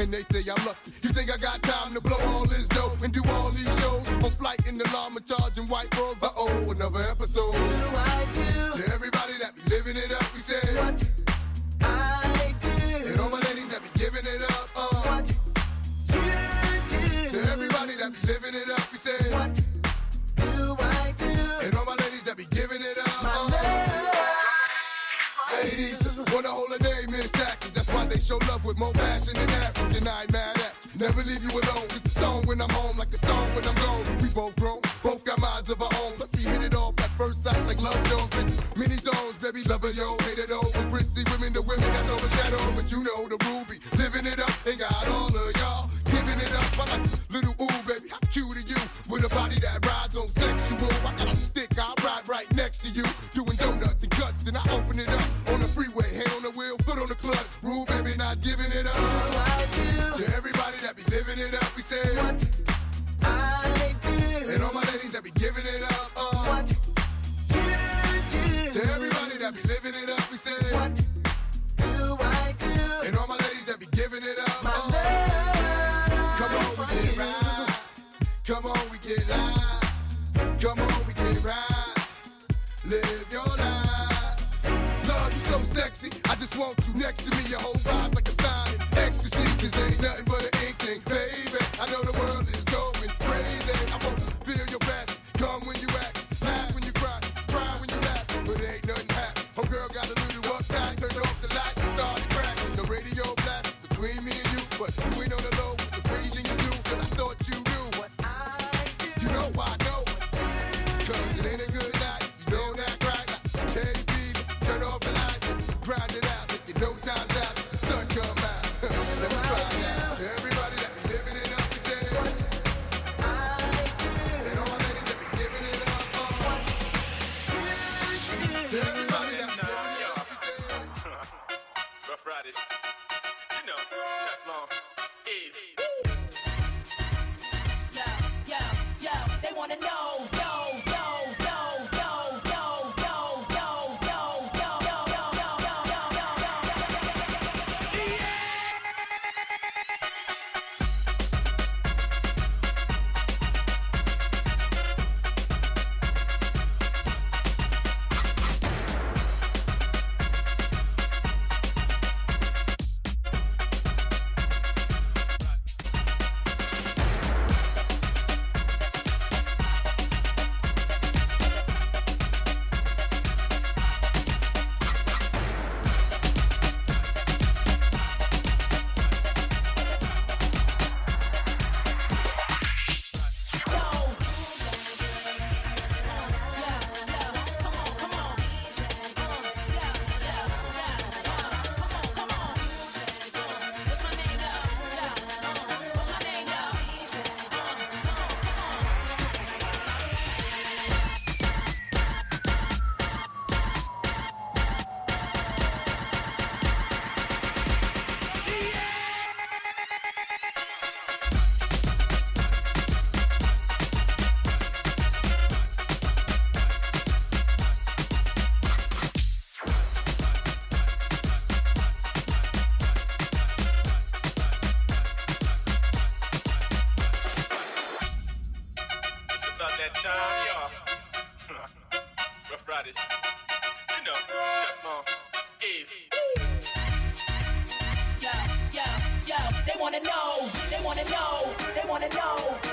And they say I'm lucky. You think I got time to blow all this dough and do all these shows? On flight in the llama charging white robes. Uh oh, another episode. Do I do? To everybody that be living it up, we say. What I do. And all my ladies that be giving it up. Uh. What you do. To everybody that be living it up, we say. What do I do? And all my ladies that be giving it up. My uh. Ladies just wanna hold a name in seconds. That's why they show love with more passion than. And I ain't mad at. Never leave you alone. It's a song when I'm home, like a song when I'm gone. We both grown, both got minds of our own. Plus we hit it off at first sight like love Jones. And many zones, baby, lover yo, hate it all. Prissy women to women that's overshadowed. But you know the ruby, living it up. Ain't got all of y'all giving it up. I like little ooh, baby, how cute are you? With a body that rides on sexual. I got a stick, I ride right next to you. Doing donuts and guts, then I open it up on the freeway. Hand on the wheel, foot on the clutch. Rule, baby, not giving it up. Living it up, we say. What I do. And all my ladies that be giving it up. Uh. What you do. To everybody that be living it up, we say. What do I do? And all my ladies that be giving it up. My uh. love. Come on, we get right. Come on, we get live. Come on, we get right. Live your life. Love, you so sexy. I just want you next to me. Your whole vibe's like a sign. Ecstasy, cause ain't nothing but an wanna know, they wanna know,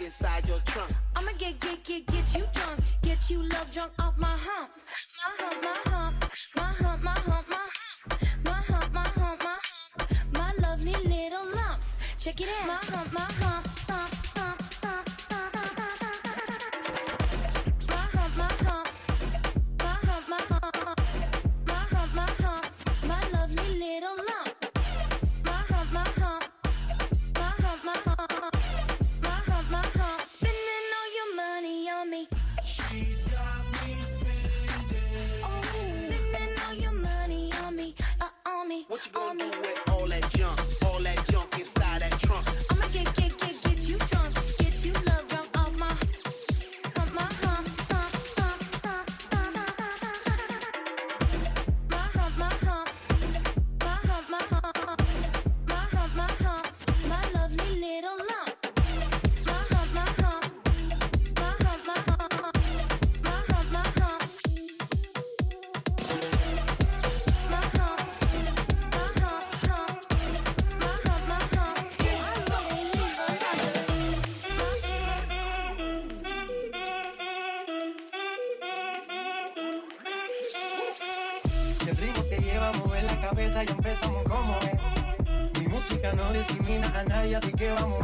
inside your trunk. I'ma get, get, get, get you drunk. Get you love drunk. I'm que vamos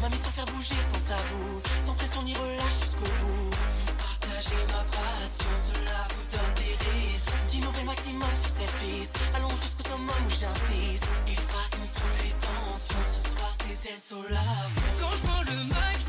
M'a mis sans faire bouger, sans tabou, sans pression ni relâche jusqu'au bout. Vous partagez ma passion, cela vous donne des risques. D'innover maximum sur cette piste, allons jusqu'au sommet où j'insiste. Effaçons toutes les tensions, ce soir c'est elle, Quand je prends le mic.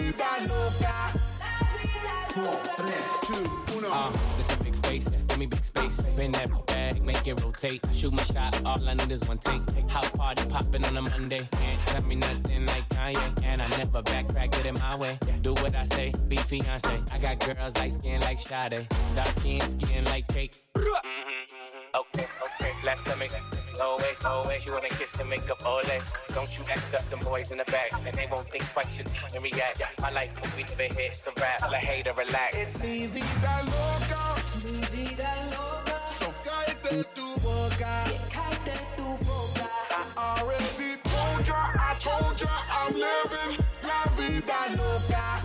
Vida loca. Four, three, two, uno. Uh, it's a big face, give me big space. Bend that bag, make it rotate. Shoot my shot, all I need is one take. House party popping on a Monday. Can't tell me nothing like Kanye. And I never backtrack, get it my way. Do what I say, be fiance. I got girls like skin like Sade. Dark skin, skin like cake. Okay, okay, left to me. Always, always, you wanna kiss and make up all day. Don't you act up them boys in the back, and they won't think twice, just and react. My life movie never hit, a rap. Hey, to relax. Mi vida loca. Mi vida loca. So cállate tu boca. Cállate tu boca. I already told ya, I told ya, I'm living la vida loca.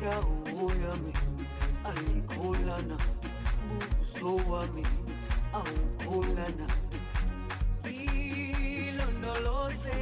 Dawo yami ayikholana buso wami awukholana. Ilondoloze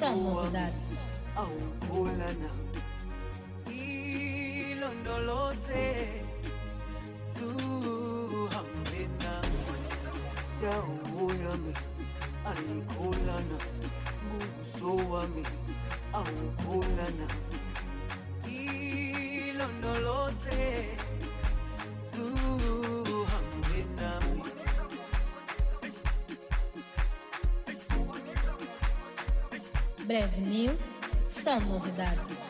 Saan mo that. Oh, oh, oh, Breve News, só novidades.